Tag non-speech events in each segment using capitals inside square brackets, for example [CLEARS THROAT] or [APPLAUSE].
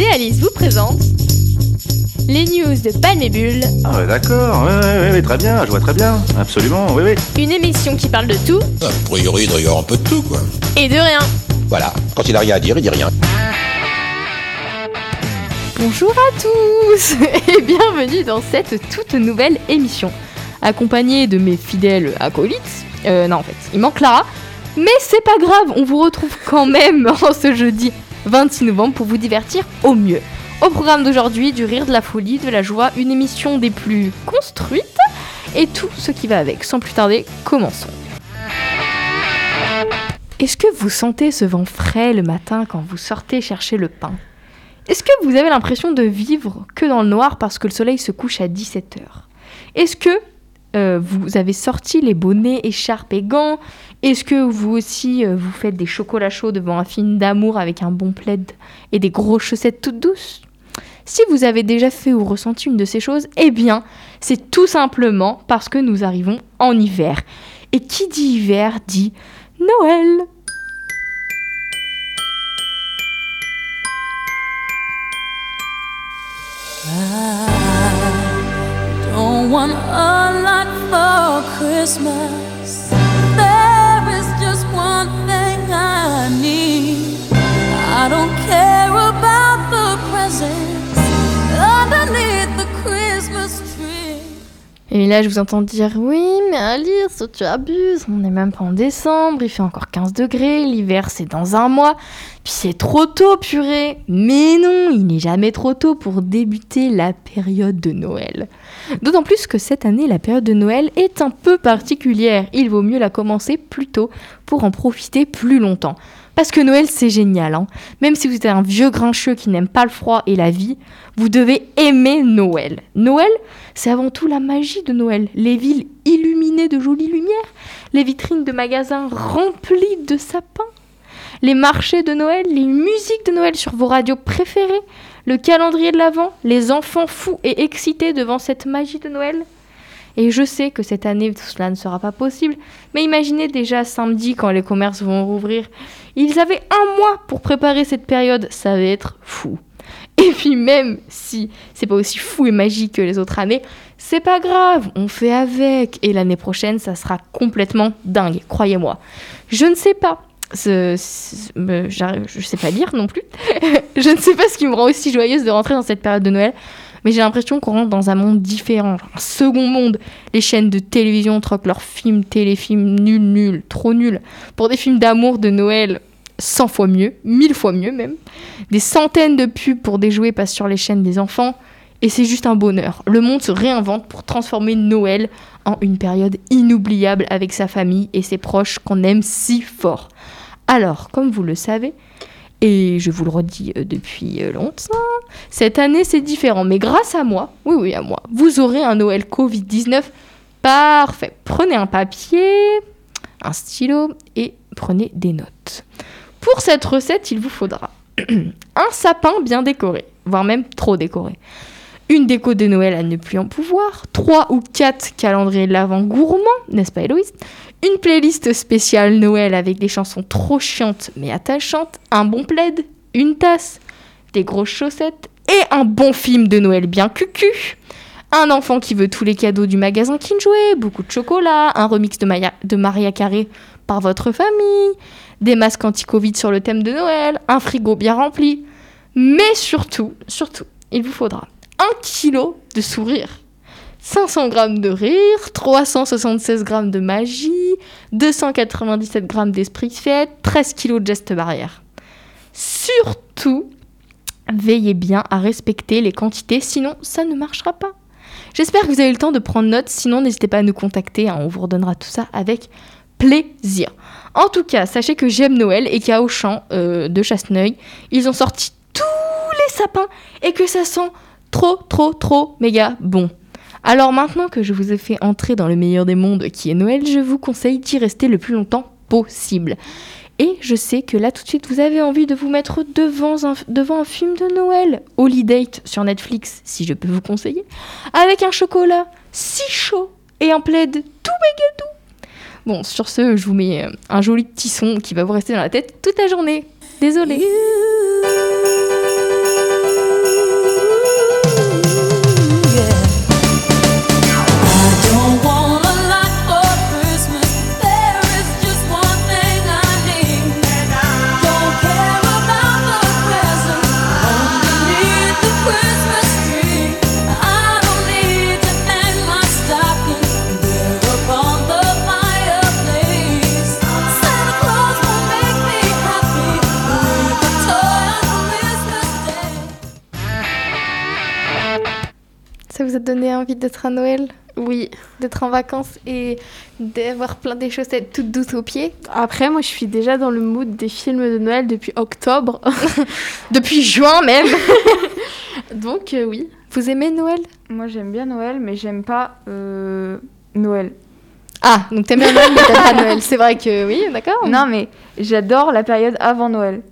et Alice vous présentent les news de Palmébule. Ah ouais, d'accord, ouais, ouais, ouais, très bien, je vois très bien, absolument, oui, oui. Une émission qui parle de tout A priori, il doit y avoir un peu de tout, quoi. et de rien. Voilà, quand il a rien à dire, il dit rien. Bonjour à tous [LAUGHS] et bienvenue dans cette toute nouvelle émission. Accompagnée de mes fidèles acolytes. Euh, non, en fait, il manque Clara. Mais c'est pas grave, on vous retrouve quand même [LAUGHS] en ce jeudi 26 novembre pour vous divertir au mieux. Au programme d'aujourd'hui, du rire, de la folie, de la joie, une émission des plus construites et tout ce qui va avec. Sans plus tarder, commençons. Est-ce que vous sentez ce vent frais le matin quand vous sortez chercher le pain? Est-ce que vous avez l'impression de vivre que dans le noir parce que le soleil se couche à 17h Est-ce que euh, vous avez sorti les bonnets, écharpes et gants. Est-ce que vous aussi euh, vous faites des chocolats chauds devant un film d'amour avec un bon plaid et des grosses chaussettes toutes douces? Si vous avez déjà fait ou ressenti une de ces choses, eh bien, c'est tout simplement parce que nous arrivons en hiver. Et qui dit hiver dit Noël Et là, je vous entends dire Oui, mais Alice, tu abuses. On n'est même pas en décembre, il fait encore 15 degrés. L'hiver, c'est dans un mois. C'est trop tôt, purée. Mais non, il n'est jamais trop tôt pour débuter la période de Noël. D'autant plus que cette année, la période de Noël est un peu particulière. Il vaut mieux la commencer plus tôt pour en profiter plus longtemps. Parce que Noël, c'est génial. Hein. Même si vous êtes un vieux grincheux qui n'aime pas le froid et la vie, vous devez aimer Noël. Noël, c'est avant tout la magie de Noël. Les villes illuminées de jolies lumières, les vitrines de magasins remplies de sapins, les marchés de Noël, les musiques de Noël sur vos radios préférées, le calendrier de l'Avent, les enfants fous et excités devant cette magie de Noël. Et je sais que cette année, tout cela ne sera pas possible, mais imaginez déjà samedi quand les commerces vont rouvrir. Ils avaient un mois pour préparer cette période, ça va être fou. Et puis même si c'est pas aussi fou et magique que les autres années, c'est pas grave, on fait avec. Et l'année prochaine, ça sera complètement dingue, croyez-moi. Je ne sais pas. Ce- ce- je sais pas lire non plus. [LAUGHS] je ne sais pas ce qui me rend aussi joyeuse de rentrer dans cette période de Noël. Mais j'ai l'impression qu'on rentre dans un monde différent, un second monde. Les chaînes de télévision troquent leurs films, téléfilms nuls, nuls, trop nuls, pour des films d'amour de Noël 100 fois mieux, 1000 fois mieux même. Des centaines de pubs pour des jouets passent sur les chaînes des enfants. Et c'est juste un bonheur. Le monde se réinvente pour transformer Noël en une période inoubliable avec sa famille et ses proches qu'on aime si fort. Alors, comme vous le savez, et je vous le redis euh, depuis euh, longtemps, cette année c'est différent. Mais grâce à moi, oui oui à moi, vous aurez un Noël Covid-19 parfait. Prenez un papier, un stylo et prenez des notes. Pour cette recette, il vous faudra [CLEARS THROAT] un sapin bien décoré, voire même trop décoré. Une déco de Noël à ne plus en pouvoir, trois ou quatre calendriers de l'avant gourmands, n'est-ce pas Héloïse? Une playlist spéciale Noël avec des chansons trop chiantes mais attachantes, un bon plaid, une tasse, des grosses chaussettes et un bon film de Noël bien cucu. Un enfant qui veut tous les cadeaux du magasin Kinjoué, beaucoup de chocolat, un remix de Maria Carré par votre famille, des masques anti-Covid sur le thème de Noël, un frigo bien rempli. Mais surtout, surtout, il vous faudra un kilo de sourire. 500 grammes de rire, 376 grammes de magie, 297 grammes d'esprit de fête, 13 kilos de gestes barrières. Surtout, veillez bien à respecter les quantités, sinon ça ne marchera pas. J'espère que vous avez eu le temps de prendre note, sinon n'hésitez pas à nous contacter, hein, on vous redonnera tout ça avec plaisir. En tout cas, sachez que j'aime Noël et qu'à Auchan euh, de Chasseneuil, ils ont sorti tous les sapins et que ça sent trop, trop, trop méga bon. Alors maintenant que je vous ai fait entrer dans le meilleur des mondes qui est Noël, je vous conseille d'y rester le plus longtemps possible. Et je sais que là tout de suite vous avez envie de vous mettre devant un, devant film de Noël, Holiday sur Netflix, si je peux vous conseiller, avec un chocolat si chaud et un plaid tout méga doux. Bon, sur ce, je vous mets euh, un joli petit son qui va vous rester dans la tête toute la journée. Désolée. Envie d'être à Noël Oui. D'être en vacances et d'avoir plein des chaussettes toutes douces aux pieds Après, moi, je suis déjà dans le mood des films de Noël depuis octobre. [LAUGHS] Depuis juin même [LAUGHS] Donc, euh, oui. Vous aimez Noël? Moi, j'aime bien Noël, mais j'aime pas euh, Noël. Ah, donc t'aimes bien Noël mais t'aimes pas Noël. C'est vrai que oui, d'accord. Non, mais j'adore la période avant Noël.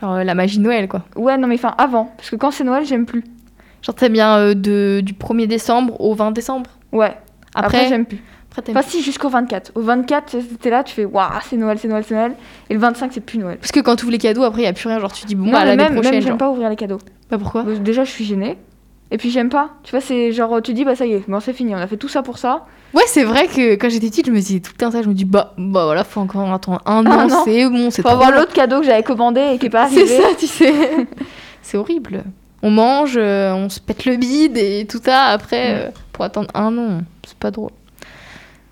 Genre euh, la magie de Noël quoi. Ouais, non, mais enfin avant. Parce que quand c'est Noël, j'aime plus. Genre t'aimes bien euh, de, du 1er décembre au 20 décembre? Ouais. Après, Après, j'aime plus. après Enfin, si, jusqu'au 24. Au 24, t'es là, tu fais waouh, c'est Noël, c'est Noël, c'est Noël. Et le 25, c'est plus Noël. Parce que quand tu ouvres les cadeaux, après, il n'y a plus rien. Genre, tu dis, bon, non, bah, mais l'année même, prochaine. même j'aime pas ouvrir les cadeaux. Bah, pourquoi? Euh, Déjà, je suis gênée. Et puis, j'aime pas. Tu vois, c'est genre, tu dis, bah ça y est, bon, c'est fini, on a fait tout ça pour ça. Ouais, c'est vrai que quand j'étais petite, je me disais tout le temps ça. Je me dis, bah, bah voilà, faut encore attendre un Ah, an, c'est bon, c'est Faut avoir l'autre cadeau que j'avais commandé et qui est pas [LAUGHS] arrivé. C'est ça, tu sais. [LAUGHS] c'est horrible. On mange, euh, on se pète le bide et tout ça après euh, pour attendre un an. C'est pas drôle.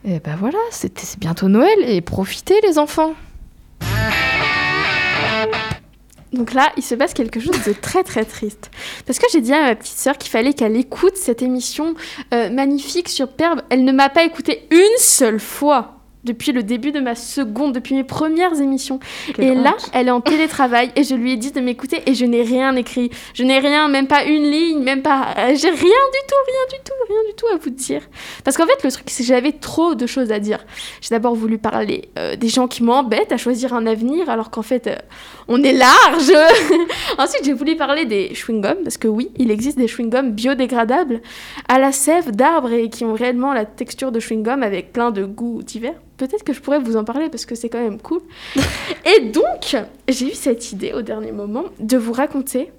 Et bah voilà, c'était- c'est bientôt Noël et profitez les enfants. Donc là, il se passe quelque chose de très très triste. Parce que j'ai dit à ma petite sœur qu'il fallait qu'elle écoute cette émission euh, magnifique, superbe. Elle ne m'a pas écouté une seule fois depuis le début de ma seconde, depuis mes premières émissions. Quelle et là, elle est en télétravail et je lui ai dit de m'écouter et je n'ai rien écrit. Je n'ai rien, même pas une ligne, même pas. euh, J'ai rien du tout, rien du tout, rien du tout à vous dire. Parce qu'en fait, le truc, c'est que j'avais trop de choses à dire. J'ai d'abord voulu parler euh, des gens qui m'embêtent à choisir un avenir, alors qu'en fait, euh, on est large. [LAUGHS] Ensuite, j'ai voulu parler des chewing-gums, parce que oui, il existe des chewing-gums biodégradables à la sève d'arbres et qui ont réellement la texture de chewing-gum avec plein de goûts divers. Peut-être que je pourrais vous en parler parce que c'est quand même cool. [LAUGHS] et donc, j'ai eu cette idée au dernier moment de vous raconter.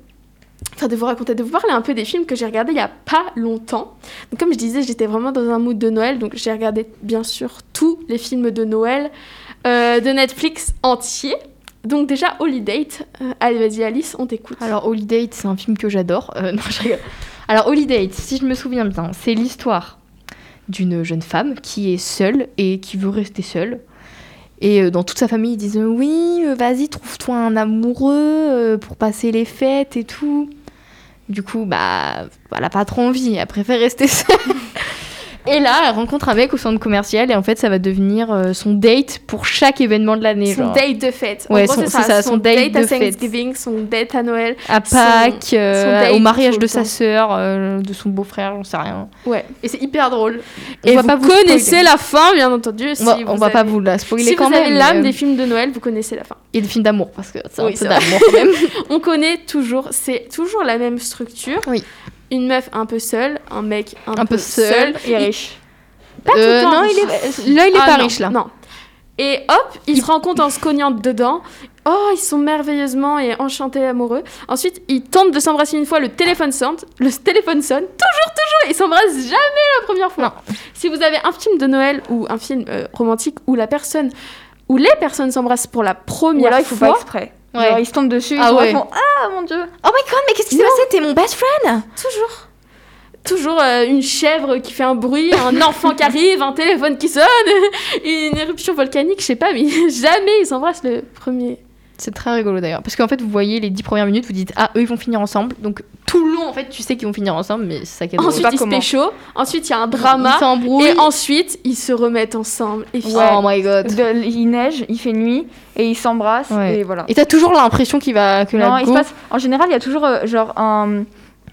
Enfin, de vous raconter, de vous parler un peu des films que j'ai regardés il y a pas longtemps. Donc, comme je disais, j'étais vraiment dans un mood de Noël, donc j'ai regardé bien sûr tous les films de Noël euh, de Netflix entiers. Donc déjà, Holiday, euh, allez vas-y Alice, on t'écoute. Alors, Holiday, c'est un film que j'adore. Euh. [LAUGHS] Alors, Holiday, si je me souviens bien, c'est l'histoire d'une jeune femme qui est seule et qui veut rester seule. Et euh, dans toute sa famille, ils disent Oui, euh, vas-y, trouve-toi un amoureux euh, pour passer les fêtes et tout. Du coup, bah, elle a pas trop envie, elle préfère rester [LAUGHS] seule. Et là, elle rencontre un mec au centre commercial et en fait, ça va devenir euh, son date pour chaque événement de l'année. son genre. date de fête. Ouais, son- c'est ça, son date à de fête. Thanksgiving, son date à Noël. à son- Pâques, euh, son date au mariage de sa sœur, euh, de son beau-frère, j'en sais rien. Ouais, et c'est hyper drôle. On et va vous pas vous connaissez spoiler. la fin, bien entendu. On si va, vous on va pas vous la spoiler Si quand vous même. avez l'âme des euh, films de Noël, vous connaissez la fin. Et des films d'amour, parce que c'est un Oui, peu c'est vrai. d'amour quand même. [LAUGHS] On connaît toujours, c'est toujours la même structure. Oui. Une meuf un peu seule, un mec un, Un peu seul. Et riche. Pas tout le Euh, temps non, il est... là, il est Ah, pas non, riche, là. Non. Et hop, ils se rencontrent en se cognant dedans. Oh, ils sont merveilleusement et enchantés amoureux. Ensuite, ils tentent de s'embrasser une fois, le téléphone sonne. Le téléphone sonne, toujours, toujours. Ils s'embrassent jamais la première fois. Si vous avez un film de Noël ou un film euh, romantique où la personne, où les personnes s'embrassent pour la première alors, il faut pas fois, exprès. Ouais. Genre, ils se tombent dessus, ils Ah ouais. ils font Ah mon dieu Oh my god, mais qu'est-ce qui s'est passé? T'es mon best friend? Toujours. Toujours euh, une chèvre qui fait un bruit, un [LAUGHS] enfant qui arrive, un téléphone qui sonne, [LAUGHS] une éruption volcanique, je sais pas, mais [LAUGHS] jamais ils s'embrassent le premier. C'est très rigolo d'ailleurs. Parce qu'en fait, vous voyez les 10 premières minutes, vous dites Ah, eux ils vont finir ensemble. Donc tout le long, en fait, tu sais qu'ils vont finir ensemble, mais c'est ça qui est drôle. Ensuite, pas ils se comment. pécho. Ensuite, il y a un Ils drama. s'embrouillent. Et ensuite, ils se remettent ensemble. Et Oh my god. De- Il neige, il fait nuit, et ils s'embrassent, Ouais. et voilà. Et t'as toujours l'impression qu'il va que Non, la il go- se passe. En général, il y a toujours euh, genre un,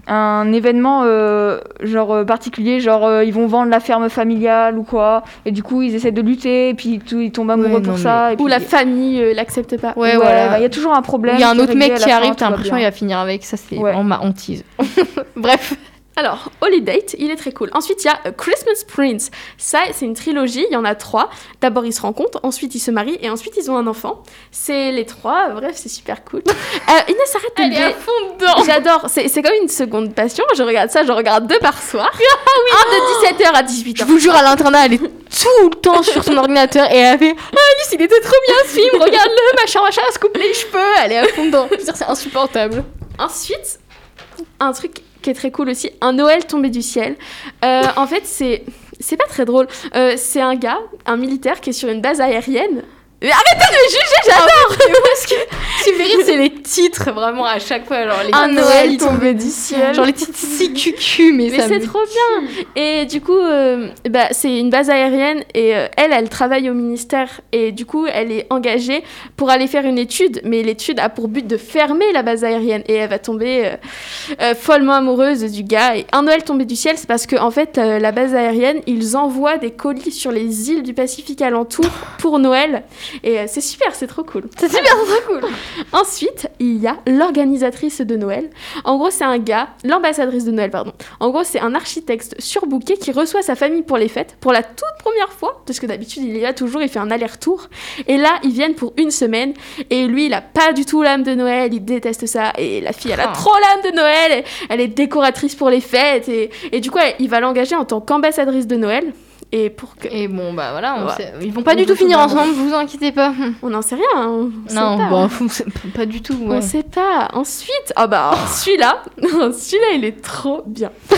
un événement euh, genre euh, particulier, genre euh, ils vont vendre la ferme familiale ou quoi, et du coup ils essaient de lutter, et puis tout, ils tombent amoureux Ouais, pour non, ça. Et Ou la famille euh, l'accepte pas. Ouais, Ouais, voilà. bah, il y a toujours un problème. Il y a un autre mec qui arrive, t'as l'impression qu'il va finir avec. Ça, c'est Ouais. vraiment ma hantise. [LAUGHS] Bref. Alors, Holiday, il est très cool. Ensuite, il y a A Christmas Prince. Ça, c'est une trilogie, il y en a trois. D'abord, ils se rencontrent, ensuite, ils se marient, et ensuite, ils ont un enfant. C'est les trois, bref, c'est super cool. [LAUGHS] Euh, Inès, arrête Elle est à fond dedans. J'adore, c'est c'est comme une seconde passion. Je regarde ça, je regarde deux par soir. [LAUGHS] Un de 17h à 18h. Je vous jure, à l'internat, elle est tout le temps sur son ordinateur et elle fait Ah, Alice, il était trop bien ce film, regarde-le, machin, machin, elle se coupe les cheveux, elle est à fond dedans. Je veux dire, c'est insupportable. Ensuite, un truc qui est très cool aussi, un Noël tombé du ciel. Euh, en fait, c'est c'est pas très drôle. Euh, c'est un gars, un militaire qui est sur une base aérienne. Mais arrêtez de me juger, j'adore. Ce qui me fait rire, c'est les titres. titres vraiment à chaque fois. Genre les Un Noël titres, tombé du ciel. Genre les petits CQQ, mais, Mais ça c'est me- trop bien. Et du coup, euh, bah, c'est une base aérienne et euh, elle, elle travaille au ministère et du coup, elle est engagée pour aller faire une étude. Mais l'étude a pour but de fermer la base aérienne et elle va tomber euh, follement amoureuse du gars. Et un Noël tombé du ciel, c'est parce que en fait, la base aérienne, ils envoient des colis sur les îles du Pacifique alentour pour Noël. Et euh, c'est super, c'est trop cool. C'est super trop cool. [LAUGHS] Ensuite, il y a l'organisatrice de Noël. En gros, c'est un gars, l'ambassadrice de Noël, pardon. En gros, c'est un architecte surbooké qui reçoit sa famille pour les fêtes, pour la toute première fois, parce que d'habitude, il y va toujours, il fait un aller-retour. Et là, ils viennent pour une semaine, et lui, il a pas du tout l'âme de Noël, il déteste ça, et la fille, elle a Ah. trop l'âme de Noël, elle est décoratrice pour les fêtes, et, et du coup, il va l'engager en tant qu'ambassadrice de Noël. Et pour que. Et bon, bah voilà, on Ouais. sait- ils vont pas On du tout finir ensemble, vous inquiétez pas. On n'en sait rien, hein, on sait Non, pas. bon, pas du tout. On ouais. sait pas. Ensuite, ah bah celui-là, [LAUGHS] celui-là il est trop bien. [LAUGHS]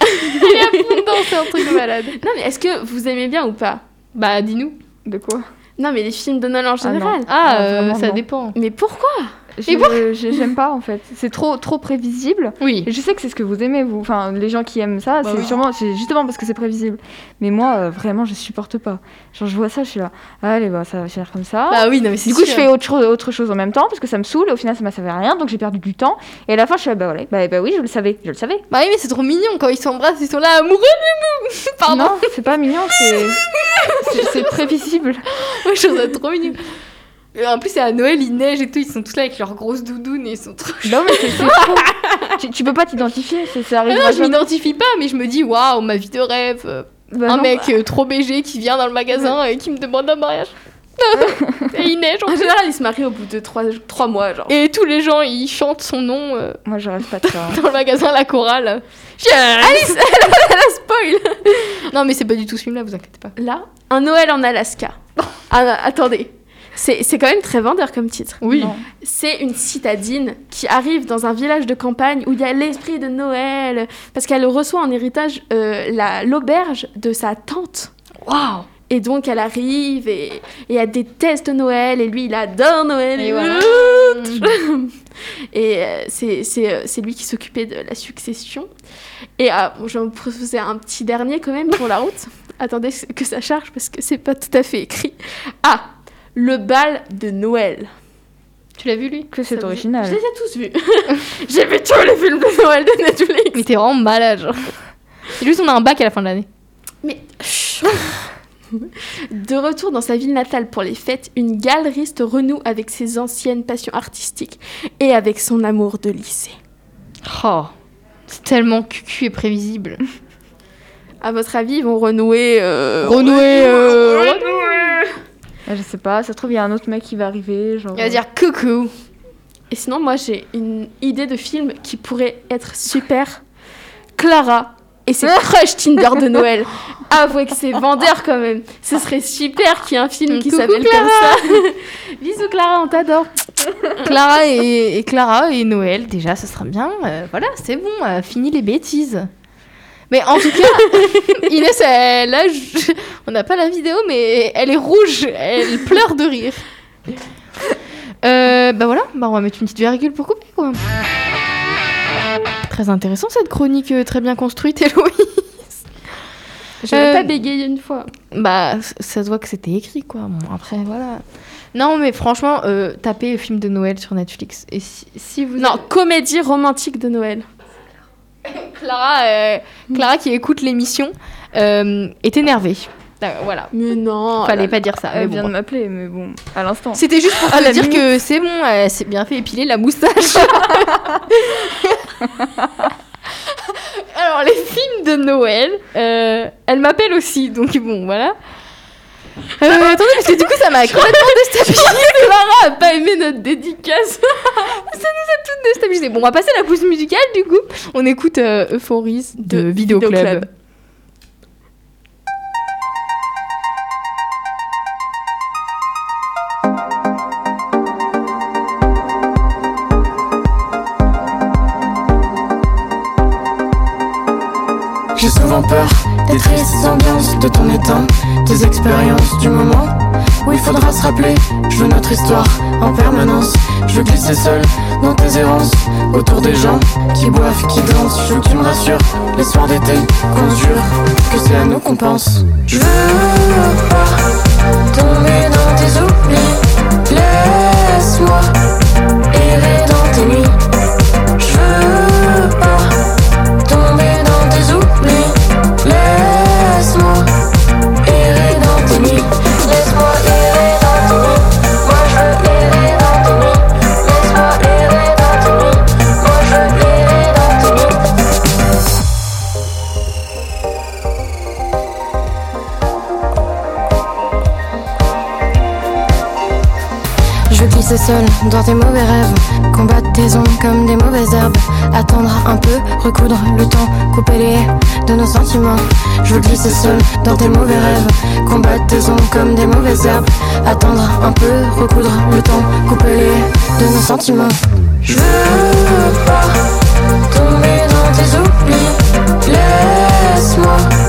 c'est un truc de malade. Non mais est-ce que vous aimez bien ou pas? Bah, dis-nous. De quoi? Non mais les films de Noël en non. général. Ah, Ah, euh, vraiment, ça non. dépend. Mais pourquoi? J'aime pas en fait. C'est trop trop prévisible. Oui. Et je sais que c'est ce que vous aimez, vous. Enfin, les gens qui aiment ça, Bah c'est oui. sûrement, c'est justement parce que c'est prévisible. Mais moi, euh, vraiment, je supporte pas. Genre, je vois ça, je suis là. Allez, bah, ça va finir comme ça. Bah oui, non, mais c'est du coup, je fais autre chose, autre chose en même temps parce que ça me saoule et au final, ça m'a servi à rien. Donc, j'ai perdu du temps. Et à la fin, je suis là, bah, voilà, bah, bah oui, je le savais, je le savais. Bah oui, mais c'est trop mignon quand ils s'embrassent, ils sont là amoureux. [LAUGHS] Pardon. Non, c'est pas mignon, c'est [LAUGHS] c'est- prévisible. Moi, je trouve ça trop mignon. Et en plus, c'est à Noël, il neige et tout, ils sont tous là avec leurs grosses doudounes et ils sont trop. Non, mais c'est [LAUGHS] tu, tu peux pas t'identifier, c'est- ça Ah non, je m'identifie pas, mais je me dis, waouh, ma vie de rêve. euh, Bah un non. mec euh, trop BG qui vient dans le magasin et qui me demande un mariage. [LAUGHS] et il neige en En général, ils se marient au bout de trois, trois mois, genre. Et tous les gens, ils chantent son nom euh, Moi, je rêve pas de ça. [LAUGHS] dans le magasin La Chorale. Alice, elle a spoil Non, mais c'est pas du tout ce film-là, vous inquiétez pas. Là, un Noël en Alaska. Ah, attendez. C'est c'est quand même très vendeur comme titre. Oui. C'est une citadine qui arrive dans un village de campagne où il y a l'esprit de Noël, parce qu'elle reçoit en héritage euh, la- l'auberge de sa tante. Waouh. Et donc elle arrive et, et elle déteste Noël, et lui il adore Noël. Et voilà. [LAUGHS] Et euh, c'est c'est, euh, c'est lui qui s'occupait de la succession. Et ah, bon, je vais vous proposer un petit dernier quand même pour la route. Attendez que ça charge parce que c'est pas tout à fait écrit. Ah, le bal de Noël. Tu l'as vu, lui? Que c'est original. Je les ai tous vus. [LAUGHS] J'ai vu tous les films de Noël de Netflix. Mais t'es vraiment malade, genre. Et juste, on a un bac à la fin de l'année. Mais chut. De retour dans sa ville natale pour les fêtes, une galeriste renoue avec ses anciennes passions artistiques et avec son amour de lycée. Oh. C'est tellement cucu et prévisible. À votre avis, ils vont renouer euh, Renouer, euh, Ah, Je sais pas, ça se trouve, il y a un autre mec qui va arriver. Genre, Il va dire coucou. Et sinon, moi, j'ai une idée de film qui pourrait être super. Clara et ses [LAUGHS] crush Tinder de Noël. Avouez que c'est vendeur quand même. Ce serait super qu'il y ait un film qui s'appelle comme ça. [LAUGHS] Bisous Clara, on t'adore. Clara et, et Clara et Noël, déjà, ce sera bien. Euh, voilà, c'est bon, euh, fini les bêtises. Mais en tout cas, [LAUGHS] Inès, elle, là, je- on n'a pas la vidéo, mais elle est rouge, elle pleure de rire. Euh, bah voilà, bah on va mettre une petite virgule pour couper, quoi. Très intéressant cette chronique euh, très bien construite, [LAUGHS] Héloïse. J'avais Euh, pas bégayé une fois. Bah, ça se voit que c'était écrit, quoi. Bon, après, voilà. Non, mais franchement, euh, tapez film de Noël sur Netflix. Et si, si vous... Non, comédie romantique de Noël. [LAUGHS] Clara, euh, Clara qui écoute l'émission euh, est énervée. Euh, voilà. Mais non. Fallait pas dire ça. mais Elle bon, vient de bref. m'appeler, mais bon, à l'instant. C'était juste pour [LAUGHS] te la dire minute. que c'est bon, elle s'est bien fait épiler la moustache. [LAUGHS] Alors, les films de Noël, euh, elle m'appelle aussi, donc bon, voilà. Euh, attendez, parce que du coup, ça m'a complètement déstabilisée. [LAUGHS] Clara a pas aimé notre dédicace. [LAUGHS] déstabilisée. Bon, on va passer à la pause musicale, du coup. On écoute euh, Euphories de, De Vidéo Club. J'ai souvent peur des tristes ambiances de ton état, des expériences du moment où il faudra se rappeler. Je veux notre histoire en permanence. Je veux glisser seul dans tes errances Autour des gens qui boivent, qui dansent Je veux que tu me rassures Les soirs d'été qu'on jure Que c'est à nous qu'on pense Je veux pas tomber dans tes oublis Laisse-moi Glisser seul dans tes mauvais rêves. Combattre tes ombres comme des mauvaises herbes. Attendre un peu, recoudre le temps Couper les de nos sentiments. Je veux glisser seul dans tes mauvais rêves. Combattre tes ombres comme des mauvaises herbes. Attendre un peu, recoudre le temps Couper les de nos sentiments. Je veux pas tomber dans tes oublis. Laisse-moi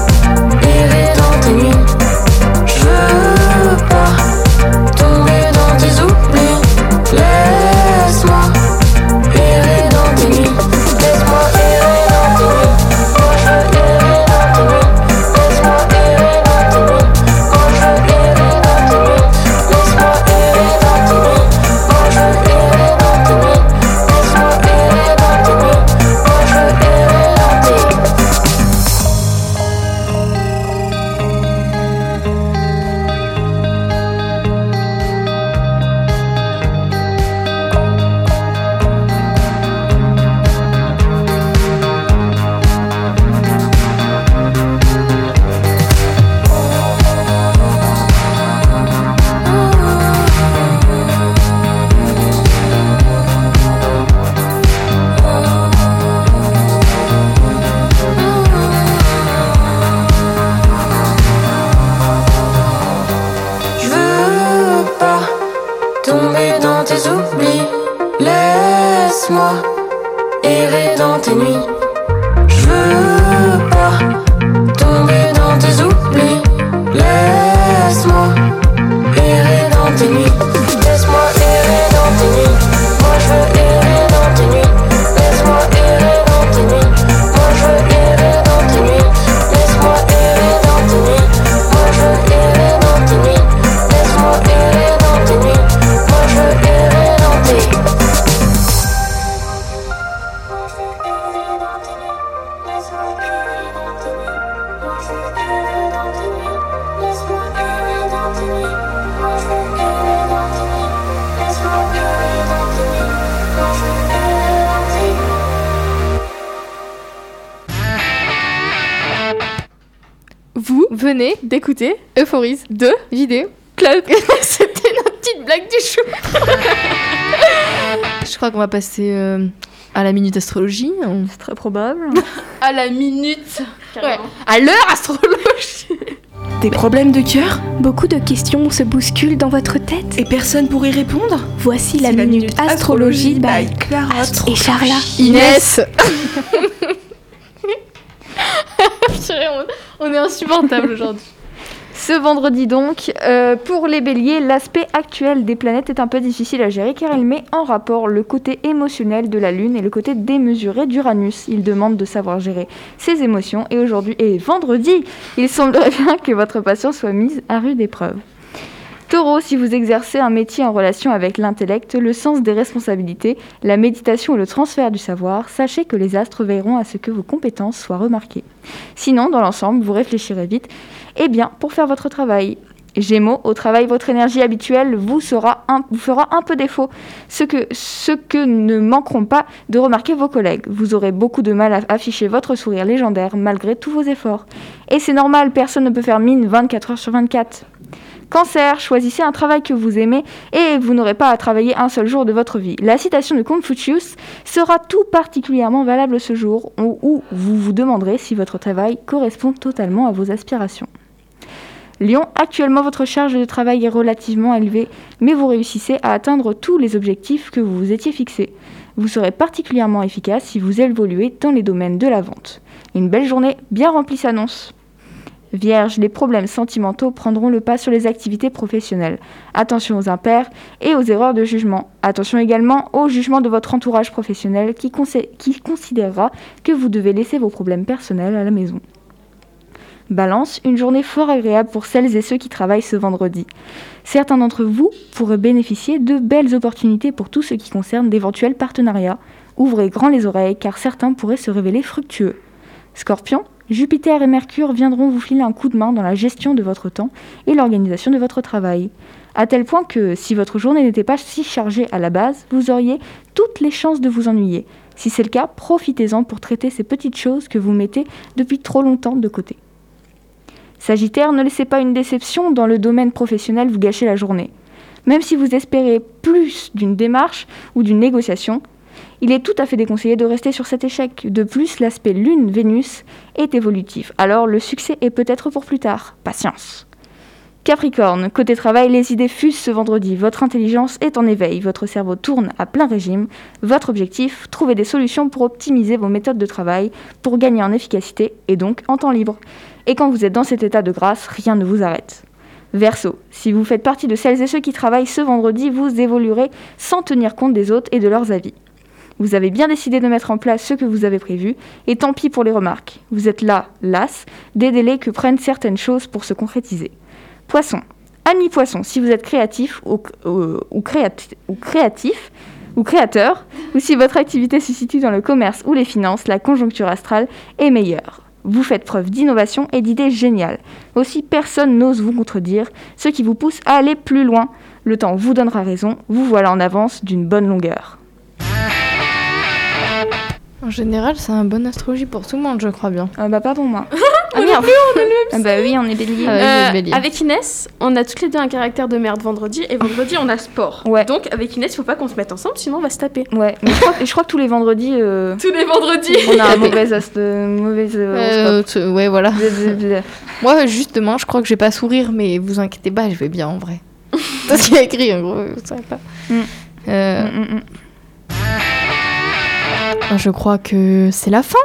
venez d'écouter Euphorise de Vidéo. Club. [LAUGHS] C'était notre petite blague du chou. [LAUGHS] Je crois qu'on va passer euh, à la minute astrologie. On- C'est très probable. [LAUGHS] À la minute. Carrément. À l'heure astrologie. Des problèmes de cœur? Beaucoup de questions se bousculent dans votre tête. et personne pour y répondre? Voici la minute astrologie by Clara. et Charla. Inès On est insupportable aujourd'hui. [LAUGHS] Ce vendredi donc, euh, pour les béliers, l'aspect actuel des planètes est un peu difficile à gérer car il met en rapport le côté émotionnel de la Lune et le côté démesuré d'Uranus. Il demande de savoir gérer ses émotions et aujourd'hui et vendredi, il semblerait bien que votre patience soit mise à rude épreuve. Taureau, si vous exercez un métier en relation avec l'intellect, le sens des responsabilités, la méditation et le transfert du savoir, sachez que les astres veilleront à ce que vos compétences soient remarquées. Sinon, dans l'ensemble, vous réfléchirez vite et bien pour faire votre travail. Gémeaux, au travail, votre énergie habituelle vous fera un peu défaut, ce que, ce que ne manqueront pas de remarquer vos collègues. Vous aurez beaucoup de mal à afficher votre sourire légendaire malgré tous vos efforts. Et c'est normal, personne ne peut faire mine 24 heures sur 24. Cancer, choisissez un travail que vous aimez et vous n'aurez pas à travailler un seul jour de votre vie. La citation de Confucius sera tout particulièrement valable ce jour où, vous vous demanderez si votre travail correspond totalement à vos aspirations. Lion, actuellement votre charge de travail est relativement élevée, mais vous réussissez à atteindre tous les objectifs que vous vous étiez fixés. Vous serez particulièrement efficace si vous évoluez dans les domaines de la vente. Une belle journée bien remplie s'annonce. Vierge, les problèmes sentimentaux prendront le pas sur les activités professionnelles. Attention aux impairs et aux erreurs de jugement. Attention également au jugement de votre entourage professionnel qui, considérera que vous devez laisser vos problèmes personnels à la maison. Balance, une journée fort agréable pour celles et ceux qui travaillent ce vendredi. Certains d'entre vous pourraient bénéficier de belles opportunités pour tout ce qui concerne d'éventuels partenariats. Ouvrez grand les oreilles car certains pourraient se révéler fructueux. Scorpion, Jupiter et Mercure viendront vous filer un coup de main dans la gestion de votre temps et l'organisation de votre travail. À tel point que si votre journée n'était pas si chargée à la base, vous auriez toutes les chances de vous ennuyer. Si c'est le cas, profitez-en pour traiter ces petites choses que vous mettez depuis trop longtemps de côté. Sagittaire, ne laissez pas une déception dans le domaine professionnel vous gâcher la journée. Même si vous espérez plus d'une démarche ou d'une négociation, il est tout à fait déconseillé de rester sur cet échec. De plus, l'aspect Lune-Vénus est évolutif, alors le succès est peut-être pour plus tard. Patience. Capricorne, côté travail, les idées fusent ce vendredi. Votre intelligence est en éveil, votre cerveau tourne à plein régime. Votre objectif, trouver des solutions pour optimiser vos méthodes de travail, pour gagner en efficacité et donc en temps libre. Et quand vous êtes dans cet état de grâce, rien ne vous arrête. Verseau, si vous faites partie de celles et ceux qui travaillent ce vendredi, vous évoluerez sans tenir compte des autres et de leurs avis. Vous avez bien décidé de mettre en place ce que vous avez prévu, et tant pis pour les remarques. Vous êtes là, las, des délais que prennent certaines choses pour se concrétiser. Poisson, ami poisson, si vous êtes créatif ou, ou- ou créati- ou créatif, ou créateur, ou si votre activité se situe dans le commerce ou les finances, la conjoncture astrale est meilleure. Vous faites preuve d'innovation et d'idées géniales. Aussi, personne n'ose vous contredire, ce qui vous pousse à aller plus loin. Le temps vous donnera raison, vous voilà en avance d'une bonne longueur. En général, c'est un bon astrologie pour tout le monde, je crois bien. Ah bah pardon moi. [LAUGHS] Ah merde. Ah bah oui, on est bélier. Ah ouais, Euh, vous êtes bélier. avec Inès, on a toutes les deux un caractère de merde vendredi et vendredi on a sport. Ouais. Donc avec Inès, faut pas qu'on se mette ensemble sinon on va se taper. Ouais, mais je crois, que- je crois que tous les vendredis, euh, Tous les vendredis. on a un mauvais, ast- euh, mauvais euh, Euh, horoscope. tu- ouais, voilà. [LAUGHS] Moi, juste demain, je crois que je vais pas sourire, mais vous inquiétez pas, je vais bien en vrai. [LAUGHS] C'est ce qu'il y a écrit, en gros, vous savez pas. Mm. Euh, Mm, mm, mm. Je crois que c'est la fin.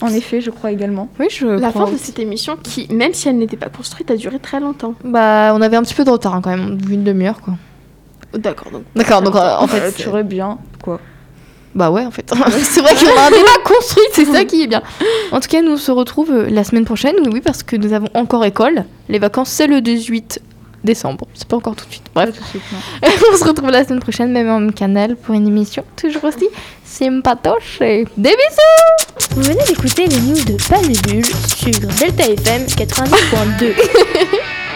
En effet, je crois également. Oui, je La crois fin de aussi. cette émission qui, même si elle n'était pas construite, a duré très longtemps. Bah, on avait un petit peu de retard hein, quand même, une demi-heure quoi. D'accord, donc. D'accord, donc euh, en Euh, fait. tu c'est- aurais bien, quoi. Bah ouais, en fait. [LAUGHS] c'est vrai qu'on a un débat [LAUGHS] construit, c'est ça qui est bien. En tout cas, nous on se retrouve euh, la semaine prochaine, oui, oui, parce que nous avons encore école. Les vacances, c'est le 18 décembre. C'est pas encore tout de suite. Bref. Tout de suite, [LAUGHS] on se retrouve la semaine prochaine, même en même canal, pour une émission toujours aussi sympatoche. et Des bisous Vous venez d'écouter les news de Bulle sur Delta FM 90.2. [LAUGHS] [LAUGHS]